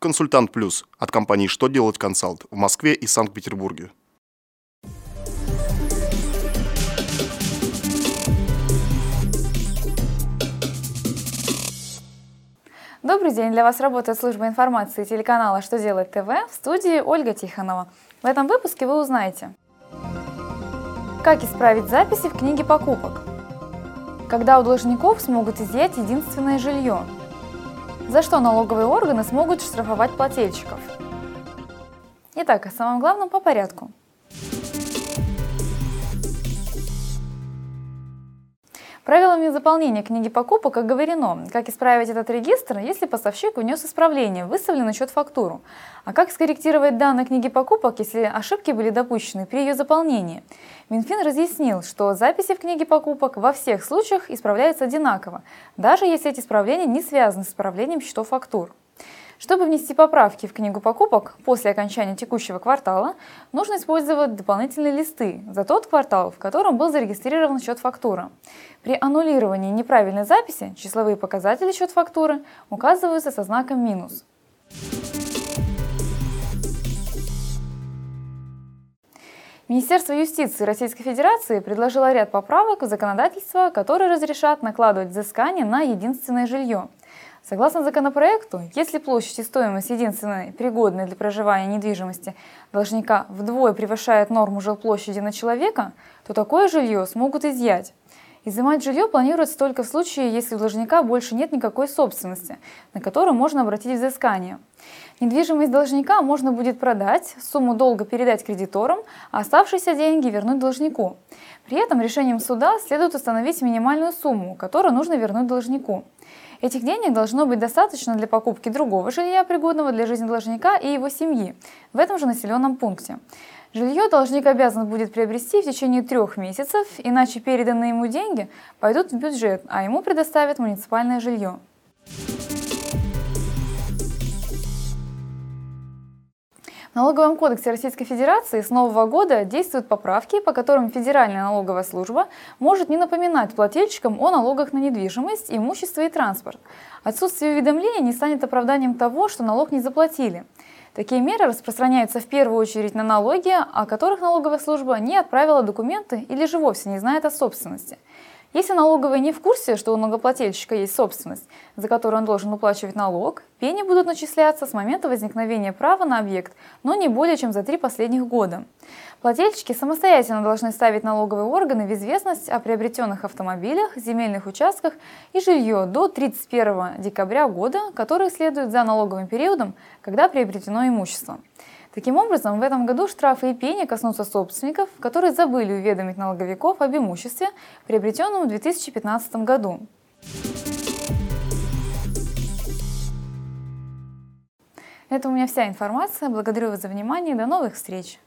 Консультант Плюс от компании «Что делать консалт» в Москве и Санкт-Петербурге. Добрый день! Для вас работает служба информации телеканала «Что делать ТВ» в студии Ольга Тихонова. В этом выпуске вы узнаете, как исправить записи в книге покупок, когда у должников смогут изъять единственное жилье, за что налоговые органы смогут штрафовать плательщиков. Итак, о самом главном по порядку. Правилами заполнения книги покупок оговорено, как исправить этот регистр, если поставщик внес исправление, выставлен на счет фактуру, а как скорректировать данные книги покупок, если ошибки были допущены при ее заполнении. Минфин разъяснил, что записи в книге покупок во всех случаях исправляются одинаково, даже если эти исправления не связаны с исправлением счетов фактур. Чтобы внести поправки в книгу покупок после окончания текущего квартала, нужно использовать дополнительные листы за тот квартал, в котором был зарегистрирован счет фактура. При аннулировании неправильной записи числовые показатели счет фактуры указываются со знаком минус. Министерство юстиции Российской Федерации предложило ряд поправок в законодательство, которые разрешат накладывать взыскание на единственное жилье. Согласно законопроекту, если площадь и стоимость единственной пригодной для проживания недвижимости должника вдвое превышает норму жилплощади на человека, то такое жилье смогут изъять. Изымать жилье планируется только в случае, если у должника больше нет никакой собственности, на которую можно обратить взыскание. Недвижимость должника можно будет продать, сумму долга передать кредиторам, а оставшиеся деньги вернуть должнику. При этом решением суда следует установить минимальную сумму, которую нужно вернуть должнику. Этих денег должно быть достаточно для покупки другого жилья, пригодного для жизни должника и его семьи в этом же населенном пункте. Жилье должник обязан будет приобрести в течение трех месяцев, иначе переданные ему деньги пойдут в бюджет, а ему предоставят муниципальное жилье. В налоговом кодексе Российской Федерации с нового года действуют поправки, по которым Федеральная налоговая служба может не напоминать плательщикам о налогах на недвижимость, имущество и транспорт. Отсутствие уведомления не станет оправданием того, что налог не заплатили. Такие меры распространяются в первую очередь на налоги, о которых налоговая служба не отправила документы или же вовсе не знает о собственности. Если налоговый не в курсе, что у налогоплательщика есть собственность, за которую он должен уплачивать налог, пени будут начисляться с момента возникновения права на объект, но не более чем за три последних года. Плательщики самостоятельно должны ставить налоговые органы в известность о приобретенных автомобилях, земельных участках и жилье до 31 декабря года, который следует за налоговым периодом, когда приобретено имущество. Таким образом, в этом году штрафы и пени коснутся собственников, которые забыли уведомить налоговиков об имуществе, приобретенном в 2015 году. Это у меня вся информация. Благодарю вас за внимание. До новых встреч!